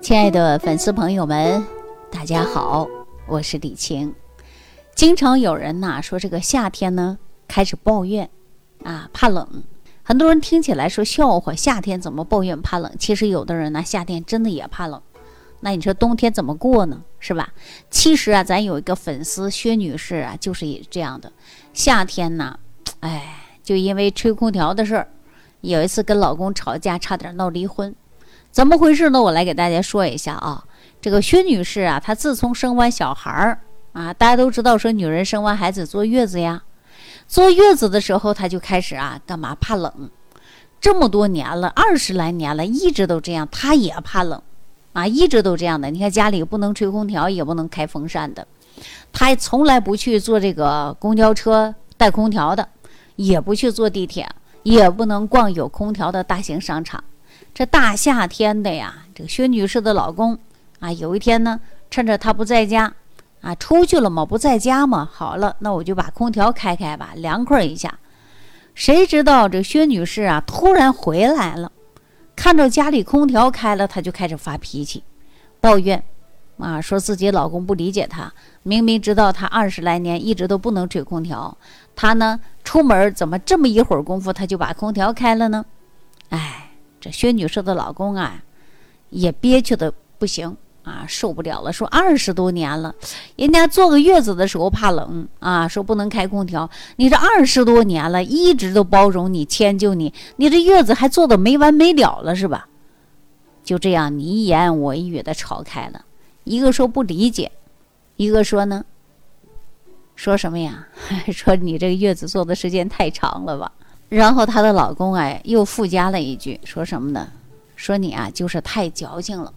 亲爱的粉丝朋友们，大家好，我是李晴。经常有人呐说这个夏天呢开始抱怨啊怕冷，很多人听起来说笑话，夏天怎么抱怨怕冷？其实有的人呢夏天真的也怕冷。那你说冬天怎么过呢？是吧？其实啊，咱有一个粉丝薛女士啊，就是这样的。夏天呢，哎，就因为吹空调的事儿，有一次跟老公吵架，差点闹离婚。怎么回事呢？我来给大家说一下啊。这个薛女士啊，她自从生完小孩儿啊，大家都知道说女人生完孩子坐月子呀，坐月子的时候她就开始啊，干嘛怕冷？这么多年了，二十来年了，一直都这样，她也怕冷。啊，一直都这样的。你看家里不能吹空调，也不能开风扇的，她从来不去坐这个公交车带空调的，也不去坐地铁，也不能逛有空调的大型商场。这大夏天的呀，这个薛女士的老公啊，有一天呢，趁着她不在家，啊，出去了嘛，不在家嘛，好了，那我就把空调开开吧，凉快一下。谁知道这薛女士啊，突然回来了。看着家里空调开了，她就开始发脾气，抱怨，啊，说自己老公不理解她。明明知道她二十来年一直都不能吹空调，她呢出门怎么这么一会儿功夫，她就把空调开了呢？哎，这薛女士的老公啊，也憋屈的不行。啊，受不了了！说二十多年了，人家坐个月子的时候怕冷啊，说不能开空调。你这二十多年了，一直都包容你、迁就你，你这月子还坐的没完没了了，是吧？就这样，你一言我一语的吵开了。一个说不理解，一个说呢，说什么呀？说你这个月子坐的时间太长了吧？然后她的老公哎，又附加了一句，说什么呢？说你啊，就是太矫情了。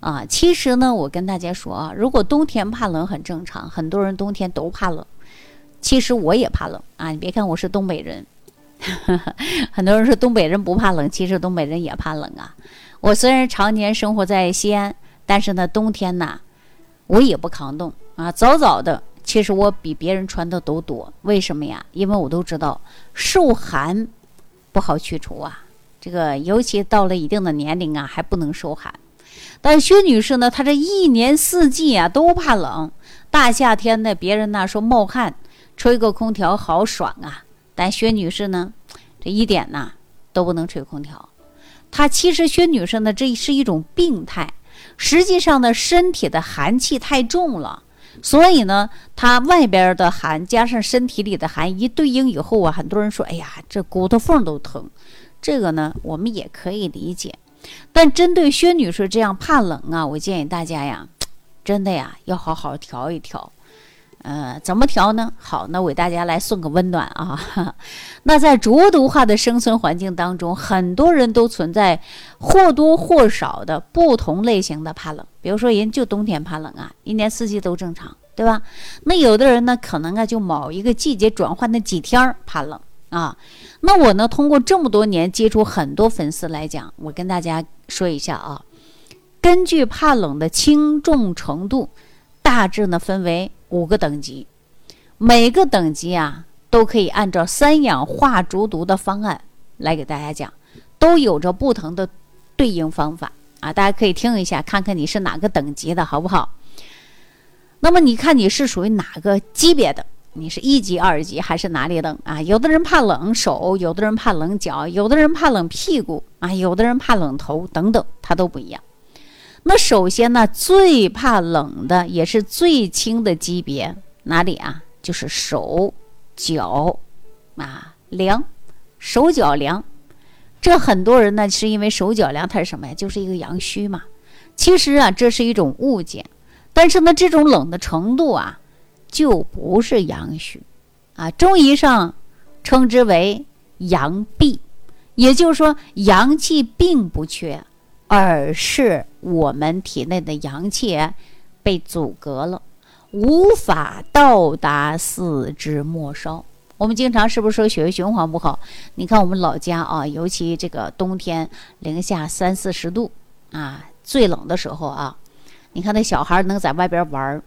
啊，其实呢，我跟大家说啊，如果冬天怕冷很正常，很多人冬天都怕冷。其实我也怕冷啊，你别看我是东北人，很多人说东北人不怕冷，其实东北人也怕冷啊。我虽然常年生活在西安，但是呢，冬天呢，我也不抗冻啊。早早的，其实我比别人穿的都多。为什么呀？因为我都知道受寒不好去除啊。这个尤其到了一定的年龄啊，还不能受寒。但薛女士呢，她这一年四季啊都怕冷。大夏天的，别人呢说冒汗，吹个空调好爽啊。但薛女士呢，这一点呢都不能吹空调。她其实薛女士呢，这是一种病态。实际上呢，身体的寒气太重了，所以呢，它外边的寒加上身体里的寒一对应以后啊，很多人说，哎呀，这骨头缝都疼。这个呢，我们也可以理解。但针对薛女士这样怕冷啊，我建议大家呀，真的呀，要好好调一调。呃，怎么调呢？好，那我给大家来送个温暖啊。那在浊毒化的生存环境当中，很多人都存在或多或少的不同类型的怕冷。比如说，人就冬天怕冷啊，一年四季都正常，对吧？那有的人呢，可能啊，就某一个季节转换的几天怕冷啊。那我呢？通过这么多年接触很多粉丝来讲，我跟大家说一下啊。根据怕冷的轻重程度，大致呢分为五个等级，每个等级啊都可以按照三氧化竹毒的方案来给大家讲，都有着不同的对应方法啊。大家可以听一下，看看你是哪个等级的好不好？那么你看你是属于哪个级别的？你是一级、二级还是哪里冷啊？有的人怕冷手，有的人怕冷脚，有的人怕冷屁股啊，有的人怕冷头等等，它都不一样。那首先呢，最怕冷的也是最轻的级别哪里啊？就是手脚啊凉，手脚凉。这很多人呢是因为手脚凉，它是什么呀？就是一个阳虚嘛。其实啊，这是一种误解。但是呢，这种冷的程度啊。就不是阳虚，啊，中医上称之为阳闭，也就是说阳气并不缺，而是我们体内的阳气被阻隔了，无法到达四肢末梢。我们经常是不是说血液循环不好？你看我们老家啊，尤其这个冬天零下三四十度啊，最冷的时候啊，你看那小孩能在外边玩儿。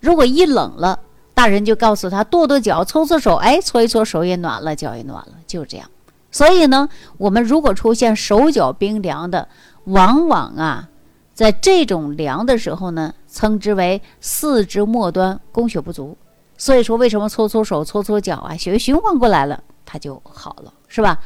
如果一冷了，大人就告诉他跺跺脚、搓搓手，哎，搓一搓手也暖了，脚也暖了，就这样。所以呢，我们如果出现手脚冰凉的，往往啊，在这种凉的时候呢，称之为四肢末端供血不足。所以说，为什么搓搓手、搓搓脚啊，血液循环过来了，它就好了，是吧？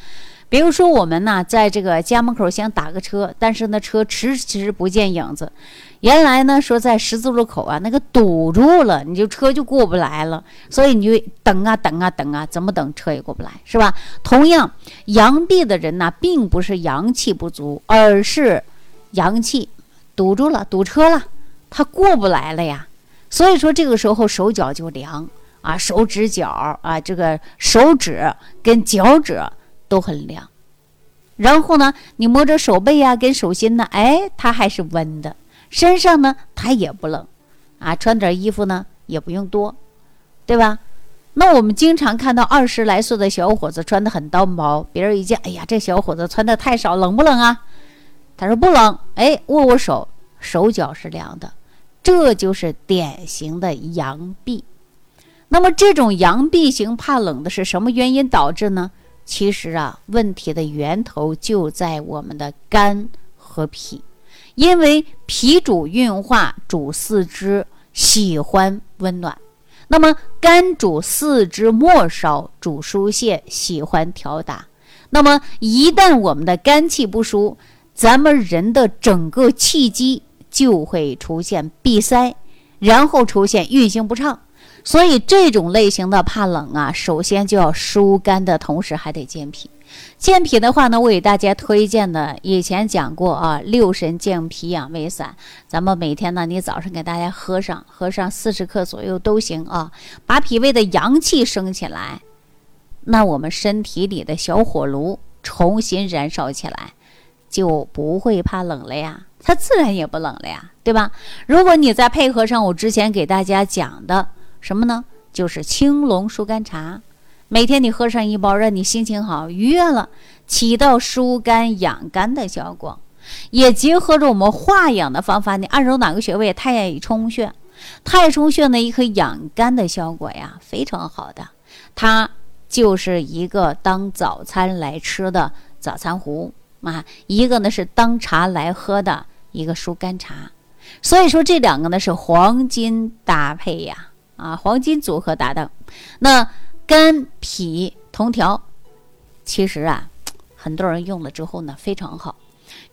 比如说，我们呢，在这个家门口想打个车，但是那车迟迟不见影子。原来呢，说在十字路口啊，那个堵住了，你就车就过不来了。所以你就等啊等啊等啊，怎么等车也过不来，是吧？同样，阳闭的人呢，并不是阳气不足，而是阳气堵住了，堵车了，他过不来了呀。所以说，这个时候手脚就凉啊，手指脚啊，这个手指跟脚趾。都很凉，然后呢，你摸着手背呀，跟手心呢，哎，它还是温的。身上呢，它也不冷，啊，穿点衣服呢也不用多，对吧？那我们经常看到二十来岁的小伙子穿的很单薄，别人一见，哎呀，这小伙子穿的太少，冷不冷啊？他说不冷，哎，握握手，手脚是凉的，这就是典型的阳痹。那么这种阳痹型怕冷的是什么原因导致呢？其实啊，问题的源头就在我们的肝和脾，因为脾主运化，主四肢，喜欢温暖；那么肝主四肢末梢，主疏泄，喜欢调达。那么一旦我们的肝气不舒，咱们人的整个气机就会出现闭塞，然后出现运行不畅。所以这种类型的怕冷啊，首先就要疏肝的同时还得健脾。健脾的话呢，我给大家推荐的，以前讲过啊，六神健脾养胃散。咱们每天呢，你早上给大家喝上，喝上四十克左右都行啊，把脾胃的阳气升起来，那我们身体里的小火炉重新燃烧起来，就不会怕冷了呀，它自然也不冷了呀，对吧？如果你再配合上我之前给大家讲的。什么呢？就是青龙疏肝茶，每天你喝上一包，让你心情好、愉悦了，起到疏肝养肝的效果。也结合着我们化养的方法，你按揉哪个穴位？太冲穴。太冲穴呢，一颗养肝的效果呀，非常好的。它就是一个当早餐来吃的早餐壶啊，一个呢是当茶来喝的一个疏肝茶。所以说这两个呢是黄金搭配呀。啊，黄金组合搭档，那肝脾同调，其实啊，很多人用了之后呢，非常好。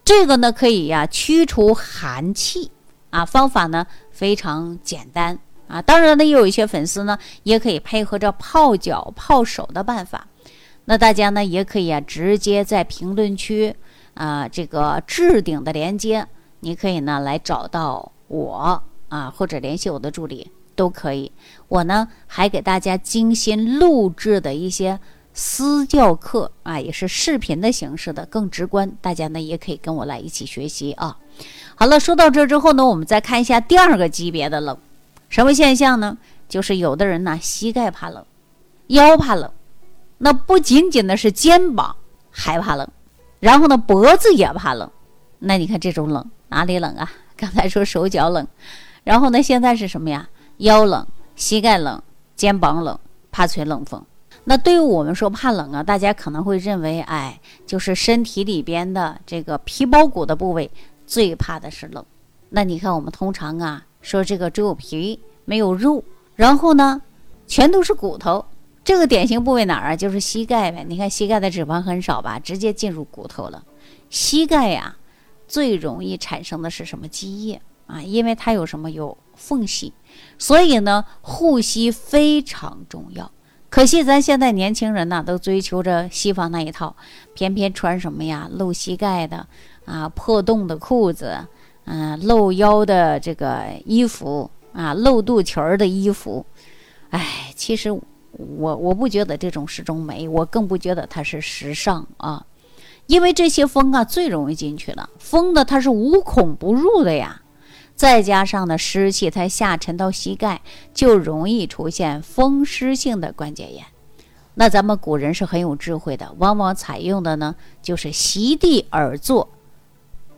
这个呢，可以呀驱除寒气啊，方法呢非常简单啊。当然呢，也有一些粉丝呢，也可以配合着泡脚、泡手的办法。那大家呢，也可以啊，直接在评论区啊，这个置顶的链接，你可以呢来找到我啊，或者联系我的助理。都可以，我呢还给大家精心录制的一些私教课啊，也是视频的形式的，更直观。大家呢也可以跟我来一起学习啊。好了，说到这之后呢，我们再看一下第二个级别的冷，什么现象呢？就是有的人呢膝盖怕冷，腰怕冷，那不仅仅的是肩膀还怕冷，然后呢脖子也怕冷。那你看这种冷哪里冷啊？刚才说手脚冷，然后呢现在是什么呀？腰冷、膝盖冷、肩膀冷，怕吹冷风。那对于我们说怕冷啊，大家可能会认为，哎，就是身体里边的这个皮包骨的部位最怕的是冷。那你看，我们通常啊说这个只有皮没有肉，然后呢全都是骨头。这个典型部位哪儿啊？就是膝盖呗。你看膝盖的脂肪很少吧，直接进入骨头了。膝盖呀最容易产生的是什么积液啊？因为它有什么有缝隙。所以呢，护膝非常重要。可惜咱现在年轻人呢，都追求着西方那一套，偏偏穿什么呀，露膝盖的啊，破洞的裤子，嗯，露腰的这个衣服啊，露肚脐儿的衣服。哎，其实我我不觉得这种是种美，我更不觉得它是时尚啊。因为这些风啊，最容易进去了，风呢，它是无孔不入的呀。再加上呢，湿气它下沉到膝盖，就容易出现风湿性的关节炎。那咱们古人是很有智慧的，往往采用的呢就是席地而坐，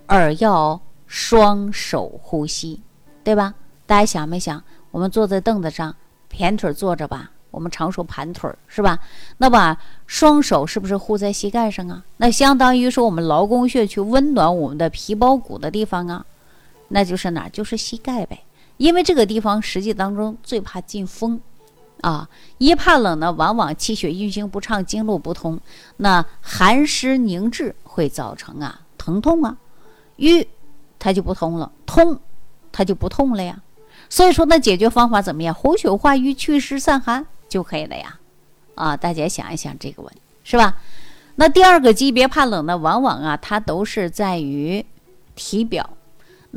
而要双手呼吸，对吧？大家想没想？我们坐在凳子上，盘腿坐着吧，我们常说盘腿是吧？那把双手是不是护在膝盖上啊？那相当于说我们劳宫穴去温暖我们的皮包骨的地方啊。那就是哪儿？就是膝盖呗。因为这个地方实际当中最怕进风，啊，一怕冷呢，往往气血运行不畅，经络不通，那寒湿凝滞会造成啊疼痛啊，瘀它就不通了，通它就不痛了呀。所以说，那解决方法怎么样？活血化瘀、祛湿散寒就可以了呀。啊，大家想一想这个问题是吧？那第二个级别怕冷呢，往往啊它都是在于体表。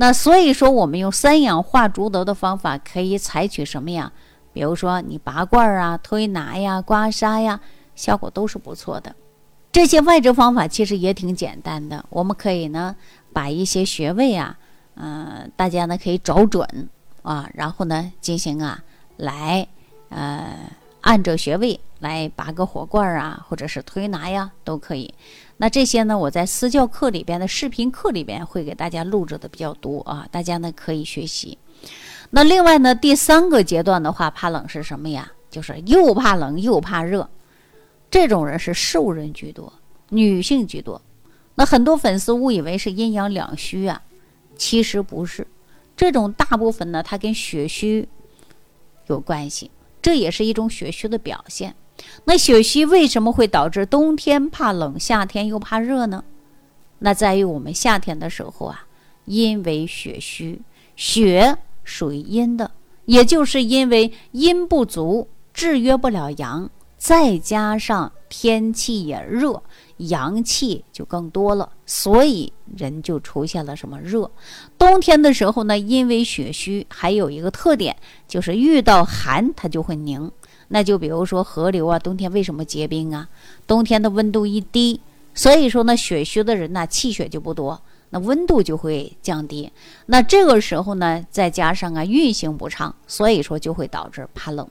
那所以说，我们用三氧化逐德的方法，可以采取什么呀？比如说你拔罐啊、推拿呀、刮痧呀，效果都是不错的。这些外治方法其实也挺简单的，我们可以呢把一些穴位啊，嗯，大家呢可以找准啊，然后呢进行啊来呃按着穴位来拔个火罐啊，或者是推拿呀，都可以。那这些呢？我在私教课里边的视频课里边会给大家录制的比较多啊，大家呢可以学习。那另外呢，第三个阶段的话，怕冷是什么呀？就是又怕冷又怕热，这种人是瘦人居多，女性居多。那很多粉丝误以为是阴阳两虚啊，其实不是。这种大部分呢，它跟血虚有关系，这也是一种血虚的表现。那血虚为什么会导致冬天怕冷，夏天又怕热呢？那在于我们夏天的时候啊，因为血虚，血属于阴的，也就是因为阴不足，制约不了阳，再加上天气也热，阳气就更多了，所以人就出现了什么热。冬天的时候呢，因为血虚，还有一个特点就是遇到寒它就会凝。那就比如说河流啊，冬天为什么结冰啊？冬天的温度一低，所以说呢，血虚的人呢，气血就不多，那温度就会降低。那这个时候呢，再加上啊运行不畅，所以说就会导致怕冷。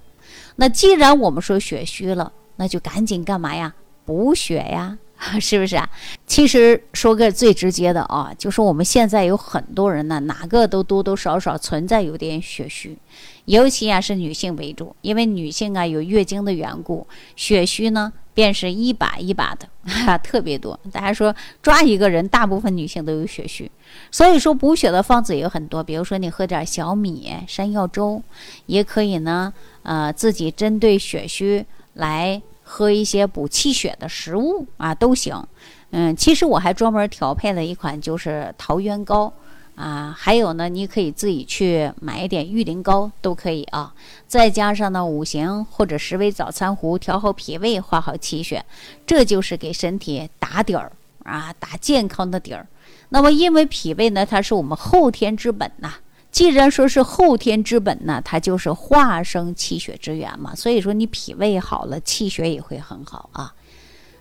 那既然我们说血虚了，那就赶紧干嘛呀？补血呀。是不是啊？其实说个最直接的啊，就是我们现在有很多人呢，哪个都多多少少存在有点血虚，尤其啊是女性为主，因为女性啊有月经的缘故，血虚呢便是一把一把的，哈，特别多。大家说抓一个人，大部分女性都有血虚，所以说补血的方子也有很多，比如说你喝点小米山药粥，也可以呢，呃，自己针对血虚来。喝一些补气血的食物啊都行，嗯，其实我还专门调配了一款就是桃源膏啊，还有呢，你可以自己去买一点玉灵膏都可以啊，再加上呢五行或者十味早餐壶调好脾胃化好气血，这就是给身体打底儿啊，打健康的底儿。那么因为脾胃呢，它是我们后天之本呐。既然说是后天之本呢，它就是化生气血之源嘛，所以说你脾胃好了，气血也会很好啊。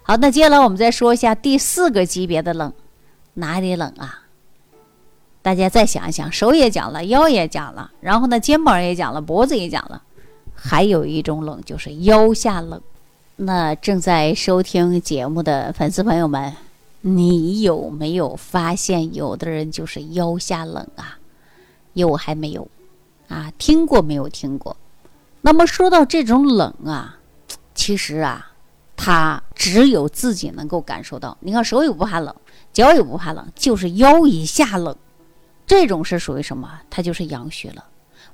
好，那接下来我们再说一下第四个级别的冷，哪里冷啊？大家再想一想，手也讲了，腰也讲了，然后呢，肩膀也讲了，脖子也讲了，还有一种冷就是腰下冷。那正在收听节目的粉丝朋友们，你有没有发现有的人就是腰下冷啊？有还没有，啊，听过没有听过？那么说到这种冷啊，其实啊，他只有自己能够感受到。你看手也不怕冷，脚也不怕冷，就是腰以下冷，这种是属于什么？它就是阳虚了。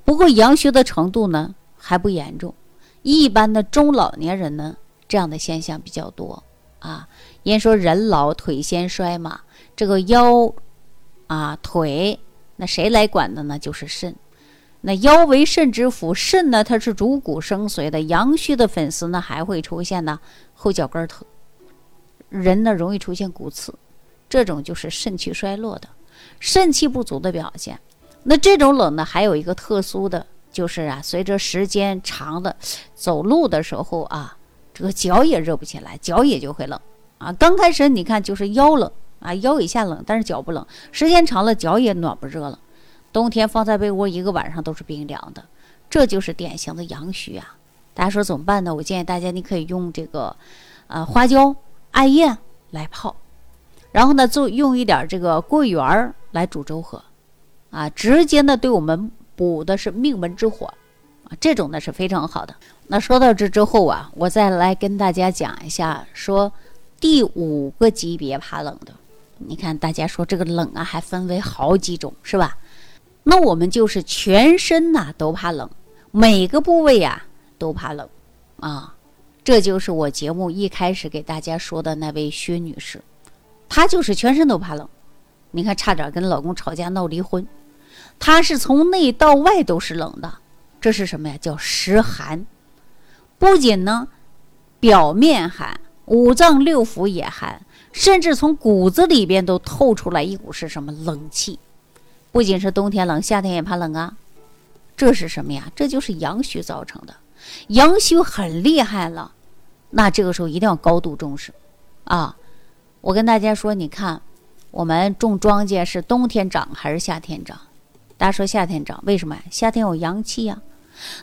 不过阳虚的程度呢还不严重，一般的中老年人呢这样的现象比较多啊。人说人老腿先衰嘛，这个腰啊腿。那谁来管的呢？就是肾。那腰为肾之府，肾呢它是主骨生髓的。阳虚的粉丝呢还会出现呢后脚跟疼，人呢容易出现骨刺，这种就是肾气衰落的，肾气不足的表现。那这种冷呢还有一个特殊的，就是啊随着时间长了，走路的时候啊，这个脚也热不起来，脚也就会冷啊。刚开始你看就是腰冷。啊，腰以下冷，但是脚不冷，时间长了脚也暖不热了。冬天放在被窝一个晚上都是冰凉的，这就是典型的阳虚啊。大家说怎么办呢？我建议大家你可以用这个，呃，花椒、艾叶来泡，然后呢，就用一点这个桂圆儿来煮粥喝，啊，直接呢对我们补的是命门之火，啊，这种呢是非常好的。那说到这之后啊，我再来跟大家讲一下，说第五个级别怕冷的。你看，大家说这个冷啊，还分为好几种，是吧？那我们就是全身呐都怕冷，每个部位呀都怕冷啊。这就是我节目一开始给大家说的那位薛女士，她就是全身都怕冷。你看，差点跟老公吵架闹离婚。她是从内到外都是冷的，这是什么呀？叫实寒。不仅呢，表面寒，五脏六腑也寒，甚至从骨子里边都透出来一股是什么冷气。不仅是冬天冷，夏天也怕冷啊。这是什么呀？这就是阳虚造成的。阳虚很厉害了，那这个时候一定要高度重视，啊！我跟大家说，你看，我们种庄稼是冬天长还是夏天长？大家说夏天长，为什么呀？夏天有阳气呀。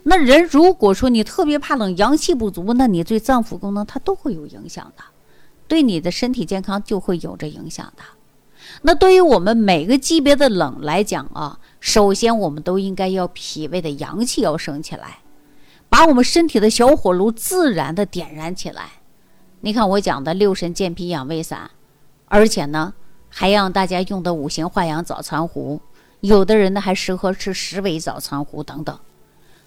那人如果说你特别怕冷，阳气不足，那你对脏腑功能它都会有影响的，对你的身体健康就会有着影响的。那对于我们每个级别的冷来讲啊，首先我们都应该要脾胃的阳气要升起来。把我们身体的小火炉自然的点燃起来。你看我讲的六神健脾养胃散，而且呢还让大家用的五行化阳早餐壶，有的人呢还适合吃十味早餐壶等等。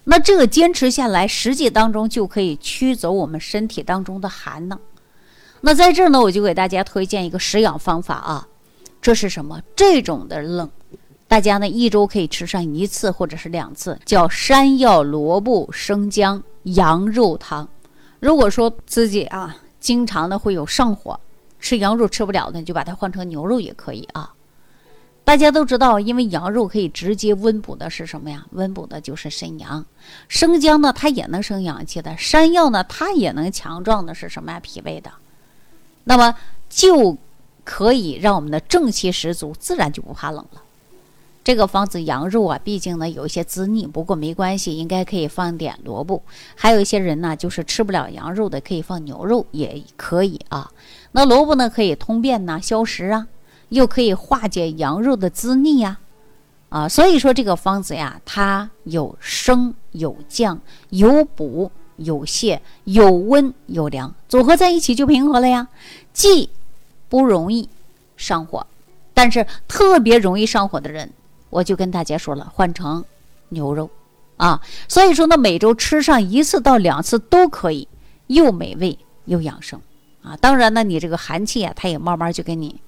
那这个坚持下来，实际当中就可以驱走我们身体当中的寒呢。那在这儿呢，我就给大家推荐一个食养方法啊，这是什么？这种的冷。大家呢一周可以吃上一次或者是两次，叫山药萝卜生姜羊肉汤。如果说自己啊经常的会有上火，吃羊肉吃不了的，你就把它换成牛肉也可以啊。大家都知道，因为羊肉可以直接温补的是什么呀？温补的就是肾阳。生姜呢，它也能生阳气的；山药呢，它也能强壮的是什么呀？脾胃的。那么就可以让我们的正气十足，自然就不怕冷了。这个方子羊肉啊，毕竟呢有一些滋腻，不过没关系，应该可以放点萝卜。还有一些人呢，就是吃不了羊肉的，可以放牛肉也可以啊。那萝卜呢，可以通便呐，消食啊，又可以化解羊肉的滋腻呀，啊，所以说这个方子呀，它有升有降，有补有泻，有温有凉，组合在一起就平和了呀。既不容易上火，但是特别容易上火的人。我就跟大家说了，换成牛肉啊，所以说呢，每周吃上一次到两次都可以，又美味又养生啊。当然呢，你这个寒气啊，它也慢慢就给你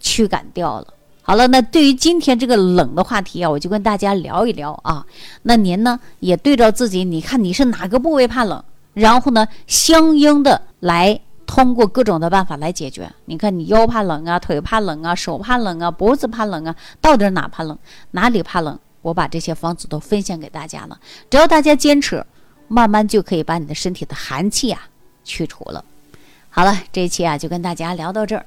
驱赶掉了。好了，那对于今天这个冷的话题啊，我就跟大家聊一聊啊。那您呢，也对照自己，你看你是哪个部位怕冷，然后呢，相应的来。通过各种的办法来解决。你看，你腰怕冷啊，腿怕冷啊，手怕冷啊，脖子怕冷啊，到底哪怕冷，哪里怕冷？我把这些方子都分享给大家了。只要大家坚持，慢慢就可以把你的身体的寒气啊去除了。好了，这一期啊就跟大家聊到这儿，